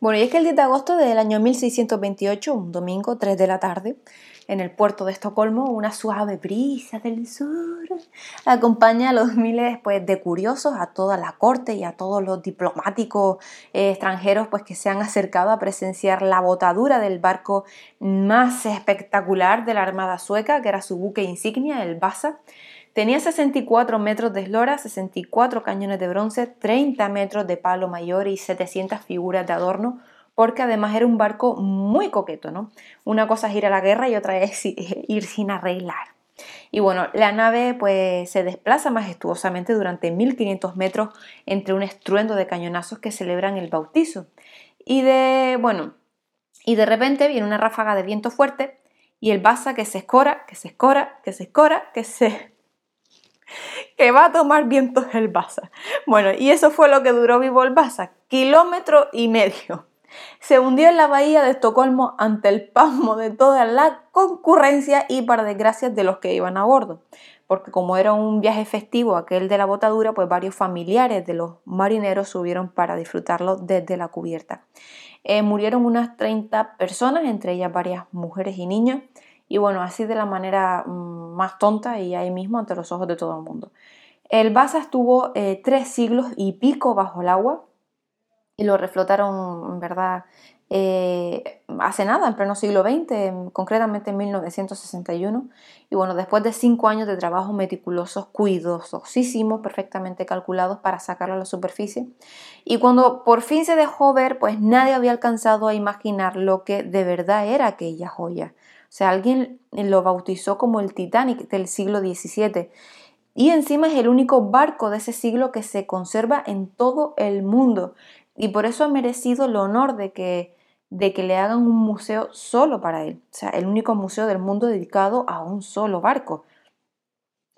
Bueno, y es que el 10 de agosto del año 1628, un domingo, 3 de la tarde, en el puerto de Estocolmo, una suave brisa del sur acompaña a los miles pues, de curiosos, a toda la corte y a todos los diplomáticos eh, extranjeros pues, que se han acercado a presenciar la botadura del barco más espectacular de la Armada sueca, que era su buque insignia, el Vasa. Tenía 64 metros de eslora, 64 cañones de bronce, 30 metros de palo mayor y 700 figuras de adorno, porque además era un barco muy coqueto, ¿no? Una cosa es ir a la guerra y otra es ir sin arreglar. Y bueno, la nave pues se desplaza majestuosamente durante 1500 metros entre un estruendo de cañonazos que celebran el bautizo. Y de, bueno, y de repente viene una ráfaga de viento fuerte y el Basa que se escora, que se escora, que se escora, que se que va a tomar vientos el Basa. Bueno, y eso fue lo que duró vivo el Basa, kilómetro y medio. Se hundió en la bahía de Estocolmo ante el pasmo de toda la concurrencia y para desgracia de los que iban a bordo, porque como era un viaje festivo aquel de la botadura, pues varios familiares de los marineros subieron para disfrutarlo desde la cubierta. Eh, murieron unas 30 personas, entre ellas varias mujeres y niños, y bueno, así de la manera mm, más tonta y ahí mismo ante los ojos de todo el mundo. El Basa estuvo eh, tres siglos y pico bajo el agua y lo reflotaron, en verdad, eh, hace nada, en pleno siglo XX, concretamente en 1961. Y bueno, después de cinco años de trabajo meticulosos, cuidadosísimos, perfectamente calculados para sacarlo a la superficie. Y cuando por fin se dejó ver, pues nadie había alcanzado a imaginar lo que de verdad era aquella joya. O sea, alguien lo bautizó como el Titanic del siglo XVII. Y encima es el único barco de ese siglo que se conserva en todo el mundo. Y por eso ha merecido el honor de que, de que le hagan un museo solo para él. O sea, el único museo del mundo dedicado a un solo barco.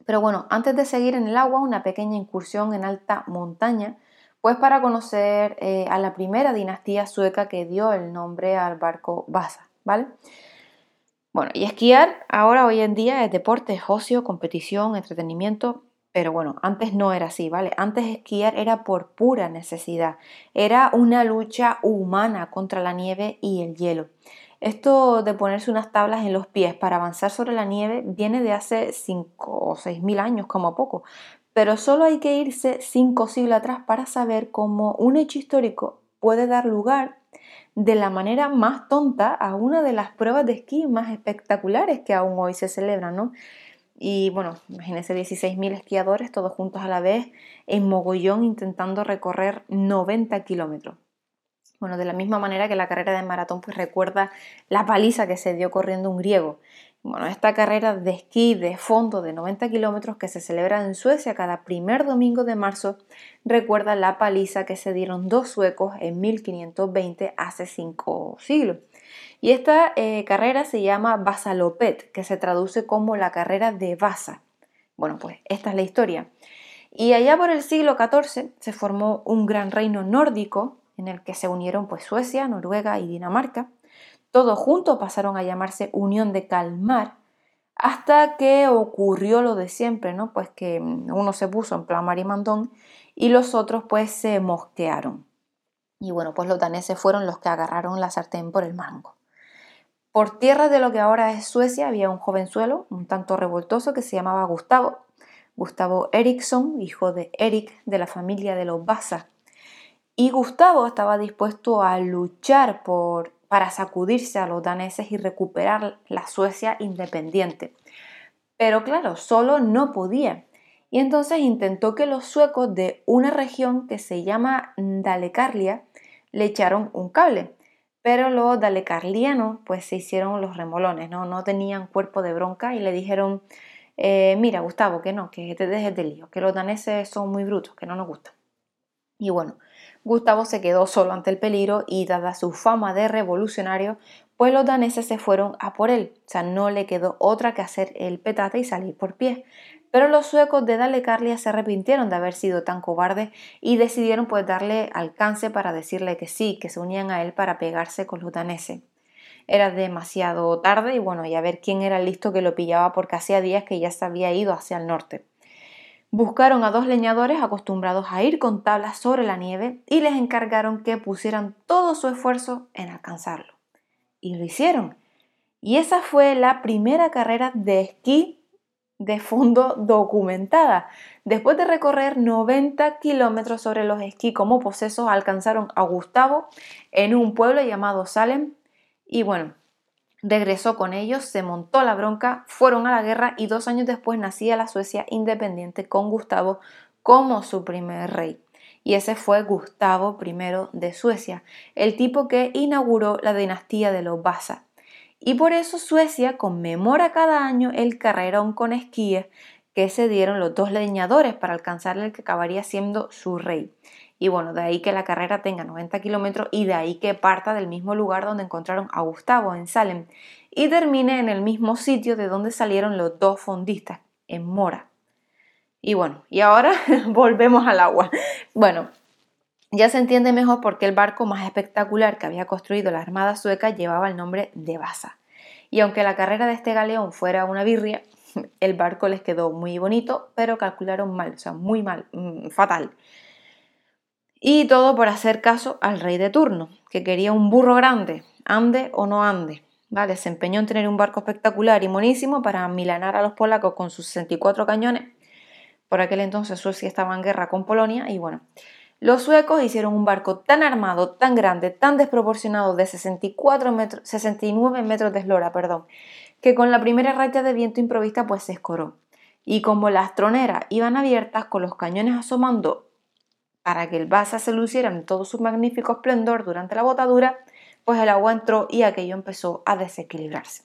Pero bueno, antes de seguir en el agua, una pequeña incursión en alta montaña, pues para conocer eh, a la primera dinastía sueca que dio el nombre al barco Vasa, ¿vale? Bueno, y esquiar ahora hoy en día es deporte, es ocio, competición, entretenimiento, pero bueno, antes no era así, ¿vale? Antes esquiar era por pura necesidad, era una lucha humana contra la nieve y el hielo. Esto de ponerse unas tablas en los pies para avanzar sobre la nieve viene de hace 5 o 6 mil años como poco, pero solo hay que irse 5 siglos atrás para saber cómo un hecho histórico puede dar lugar de la manera más tonta a una de las pruebas de esquí más espectaculares que aún hoy se celebran, ¿no? Y bueno, imagínense 16.000 esquiadores todos juntos a la vez en mogollón intentando recorrer 90 kilómetros. Bueno, de la misma manera que la carrera de maratón pues recuerda la paliza que se dio corriendo un griego. Bueno, esta carrera de esquí de fondo de 90 kilómetros que se celebra en Suecia cada primer domingo de marzo recuerda la paliza que se dieron dos suecos en 1520 hace cinco siglos. Y esta eh, carrera se llama Vasalopet, que se traduce como la carrera de Vasa. Bueno, pues esta es la historia. Y allá por el siglo XIV se formó un gran reino nórdico en el que se unieron pues Suecia, Noruega y Dinamarca todos juntos pasaron a llamarse Unión de Calmar, hasta que ocurrió lo de siempre, ¿no? Pues que uno se puso en plan marimandón y los otros pues se mosquearon. Y bueno, pues los daneses fueron los que agarraron la sartén por el mango. Por tierra de lo que ahora es Suecia había un jovenzuelo, un tanto revoltoso, que se llamaba Gustavo. Gustavo Eriksson, hijo de Erik de la familia de los Vasa. Y Gustavo estaba dispuesto a luchar por para sacudirse a los daneses y recuperar la Suecia independiente. Pero claro, solo no podía. Y entonces intentó que los suecos de una región que se llama Dalecarlia le echaron un cable. Pero los dalecarlianos pues se hicieron los remolones, ¿no? No tenían cuerpo de bronca y le dijeron, eh, mira Gustavo, que no, que te dejes de lío, que los daneses son muy brutos, que no nos gustan. Y bueno, Gustavo se quedó solo ante el peligro y dada su fama de revolucionario, pues los daneses se fueron a por él. O sea, no le quedó otra que hacer el petate y salir por pie. Pero los suecos de Dalecarlia se arrepintieron de haber sido tan cobardes y decidieron pues darle alcance para decirle que sí, que se unían a él para pegarse con los daneses. Era demasiado tarde y bueno, y a ver quién era el listo que lo pillaba porque hacía días que ya se había ido hacia el norte. Buscaron a dos leñadores acostumbrados a ir con tablas sobre la nieve y les encargaron que pusieran todo su esfuerzo en alcanzarlo. Y lo hicieron. Y esa fue la primera carrera de esquí de fondo documentada. Después de recorrer 90 kilómetros sobre los esquí como posesos, alcanzaron a Gustavo en un pueblo llamado Salem. Y bueno, regresó con ellos, se montó la bronca, fueron a la guerra y dos años después nacía la Suecia independiente con Gustavo como su primer rey. Y ese fue Gustavo I de Suecia, el tipo que inauguró la dinastía de los Vasa. Y por eso Suecia conmemora cada año el carrerón con esquíes que se dieron los dos leñadores para alcanzar el que acabaría siendo su rey. Y bueno, de ahí que la carrera tenga 90 kilómetros y de ahí que parta del mismo lugar donde encontraron a Gustavo, en Salem, y termine en el mismo sitio de donde salieron los dos fondistas, en Mora. Y bueno, y ahora volvemos al agua. Bueno, ya se entiende mejor por qué el barco más espectacular que había construido la Armada sueca llevaba el nombre de Vasa. Y aunque la carrera de este galeón fuera una birria, el barco les quedó muy bonito, pero calcularon mal, o sea, muy mal, mm, fatal. Y todo por hacer caso al rey de turno, que quería un burro grande, ande o no ande. Vale, se empeñó en tener un barco espectacular y monísimo para milanar a los polacos con sus 64 cañones. Por aquel entonces Suecia estaba en guerra con Polonia y bueno, los suecos hicieron un barco tan armado, tan grande, tan desproporcionado de 64 metros, 69 metros de eslora, perdón, que con la primera raya de viento improvista pues se escoró. Y como las troneras iban abiertas con los cañones asomando para que el basa se luciera en todo su magnífico esplendor durante la botadura, pues el agua entró y aquello empezó a desequilibrarse.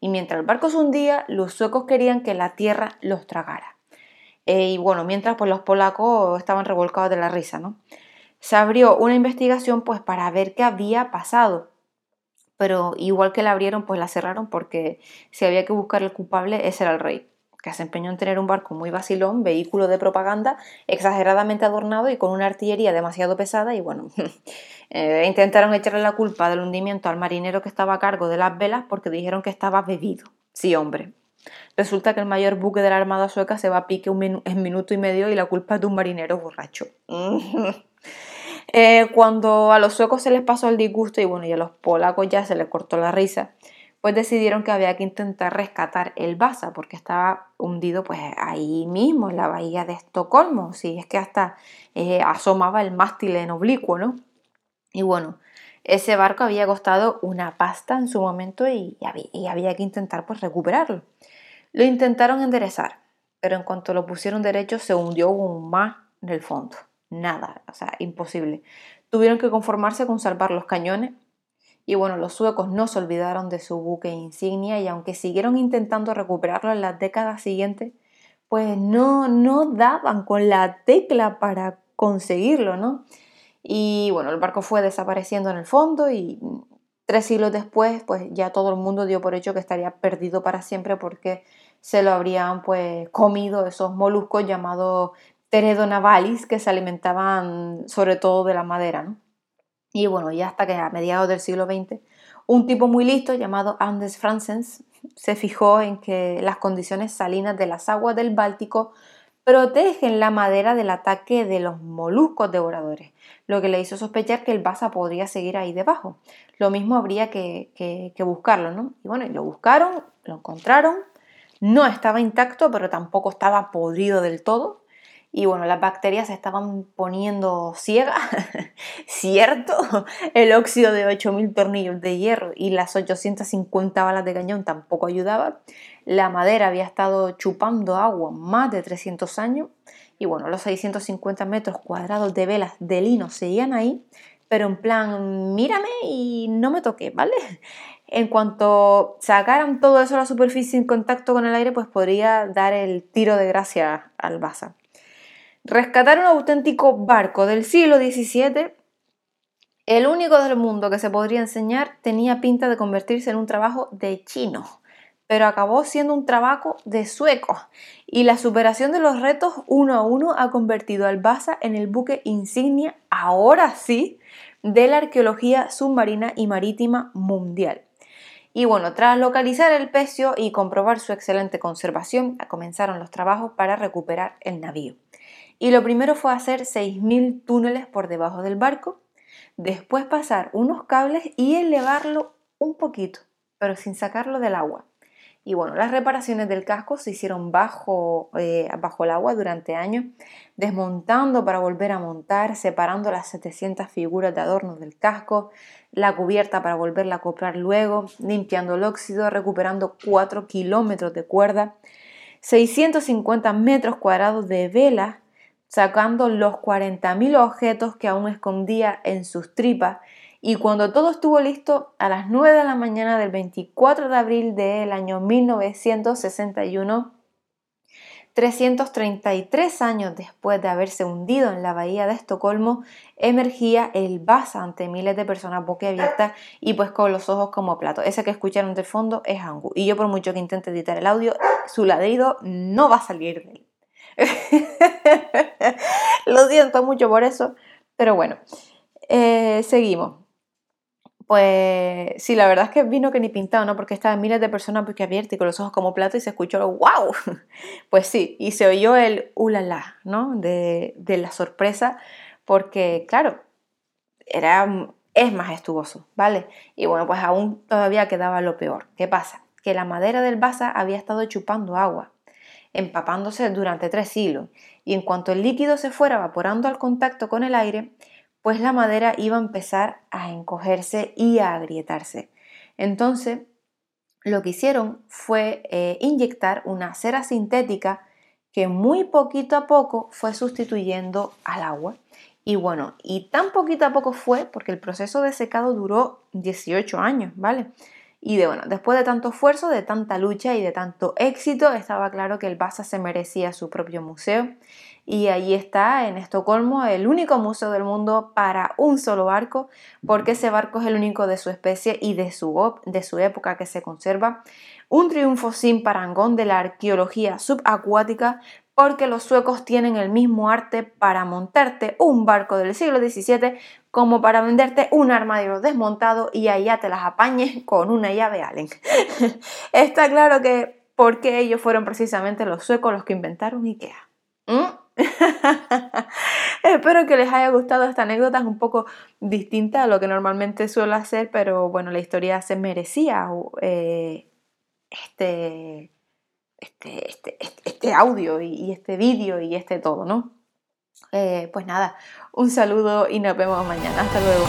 Y mientras el barco se hundía, los suecos querían que la tierra los tragara. Eh, y bueno, mientras pues los polacos estaban revolcados de la risa, ¿no? Se abrió una investigación pues para ver qué había pasado. Pero igual que la abrieron, pues la cerraron porque si había que buscar el culpable, ese era el rey, que se empeñó en tener un barco muy vacilón, vehículo de propaganda, exageradamente adornado y con una artillería demasiado pesada y bueno, eh, intentaron echarle la culpa del hundimiento al marinero que estaba a cargo de las velas porque dijeron que estaba bebido. Sí, hombre, Resulta que el mayor buque de la Armada sueca se va a pique en minuto y medio y la culpa es de un marinero borracho. Eh, cuando a los suecos se les pasó el disgusto y bueno, y a los polacos ya se les cortó la risa, pues decidieron que había que intentar rescatar el Vasa porque estaba hundido pues ahí mismo en la bahía de Estocolmo, si es que hasta eh, asomaba el mástil en oblicuo, ¿no? Y bueno, ese barco había costado una pasta en su momento y, había que intentar pues recuperarlo. Lo intentaron enderezar, pero en cuanto lo pusieron derecho se hundió aún más en el fondo. Nada, o sea, imposible. Tuvieron que conformarse con salvar los cañones y bueno, los suecos no se olvidaron de su buque insignia y aunque siguieron intentando recuperarlo en las décadas siguientes, pues no, no daban con la tecla para conseguirlo, ¿no? Y bueno, el barco fue desapareciendo en el fondo y Tres siglos después, pues ya todo el mundo dio por hecho que estaría perdido para siempre porque se lo habrían pues comido esos moluscos llamados teredonavalis que se alimentaban sobre todo de la madera, ¿no? Y bueno, ya hasta que a mediados del siglo XX, un tipo muy listo llamado Anders Franzens se fijó en que las condiciones salinas de las aguas del Báltico protegen la madera del ataque de los moluscos devoradores, lo que le hizo sospechar que el basa podría seguir ahí debajo. Lo mismo habría que, buscarlo, ¿no? Y bueno, lo buscaron, lo encontraron, no estaba intacto, pero tampoco estaba podrido del todo. Y bueno, las bacterias se estaban poniendo ciegas, ¿cierto? El óxido de 8.000 tornillos de hierro y las 850 balas de cañón tampoco ayudaba. La madera había estado chupando agua más de 300 años y bueno, los 650 metros cuadrados de velas de lino seguían ahí, pero en plan, mírame y no me toqué, ¿vale? En cuanto sacaran todo eso a la superficie en contacto con el aire, pues podría dar el tiro de gracia al Baza. Rescatar un auténtico barco del siglo XVII, el único del mundo que se podría enseñar, tenía pinta de convertirse en un trabajo de chino pero acabó siendo un trabajo de suecos y la superación de los retos uno a uno ha convertido al Baza en el buque insignia, ahora sí, de la arqueología submarina y marítima mundial. Y bueno, tras localizar el pecio y comprobar su excelente conservación, comenzaron los trabajos para recuperar el navío. Y lo primero fue hacer 6.000 túneles por debajo del barco, después pasar unos cables y elevarlo un poquito, pero sin sacarlo del agua. Y bueno, las reparaciones del casco se hicieron bajo, eh, bajo el agua durante años, desmontando para volver a montar, separando las 700 figuras de adorno del casco, la cubierta para volverla a acoplar luego, limpiando el óxido, recuperando 4 kilómetros de cuerda, 650 metros cuadrados de vela, sacando los 40.000 objetos que aún escondía en sus tripas y cuando todo estuvo listo, a las 9 de la mañana del 24 de abril del año 1961, 333 años después de haberse hundido en la bahía de Estocolmo, emergía el Vasa ante miles de personas boquiabiertas y pues con los ojos como platos. Ese que escucharon del fondo es Angu. Y yo por mucho que intente editar el audio, su ladrido no va a salir de él. Lo siento mucho por eso, pero bueno, eh, seguimos. Pues sí, la verdad es que vino que ni pintado, ¿no? Porque estaban miles de personas porque abiertas y con los ojos como plato y se escuchó wow. Pues sí, y se oyó el ulala, ¿no? De, de la sorpresa, porque claro, era, es majestuoso, ¿vale? Y bueno, pues aún todavía quedaba lo peor. ¿Qué pasa? Que la madera del basa había estado chupando agua, empapándose durante tres siglos, y en cuanto el líquido se fuera evaporando al contacto con el aire, pues la madera iba a empezar a encogerse y a agrietarse. Entonces, lo que hicieron fue eh, inyectar una cera sintética que muy poquito a poco fue sustituyendo al agua. Y bueno, y tan poquito a poco fue porque el proceso de secado duró 18 años, ¿vale? Y de, bueno, después de tanto esfuerzo, de tanta lucha y de tanto éxito, estaba claro que el Basa se merecía su propio museo. Y ahí está, en Estocolmo, el único museo del mundo para un solo barco, porque ese barco es el único de su especie y de su, de su época que se conserva. Un triunfo sin parangón de la arqueología subacuática, porque los suecos tienen el mismo arte para montarte un barco del siglo XVII como para venderte un armario desmontado y allá te las apañes con una llave Allen. Está claro que porque ellos fueron precisamente los suecos los que inventaron IKEA. ¿Mm? Espero que les haya gustado esta anécdota, es un poco distinta a lo que normalmente suelo hacer, pero bueno, la historia se merecía eh, este, este, este, este, este, audio y, este vídeo y este todo, ¿no? Eh, pues nada, un saludo y nos vemos mañana. Hasta luego.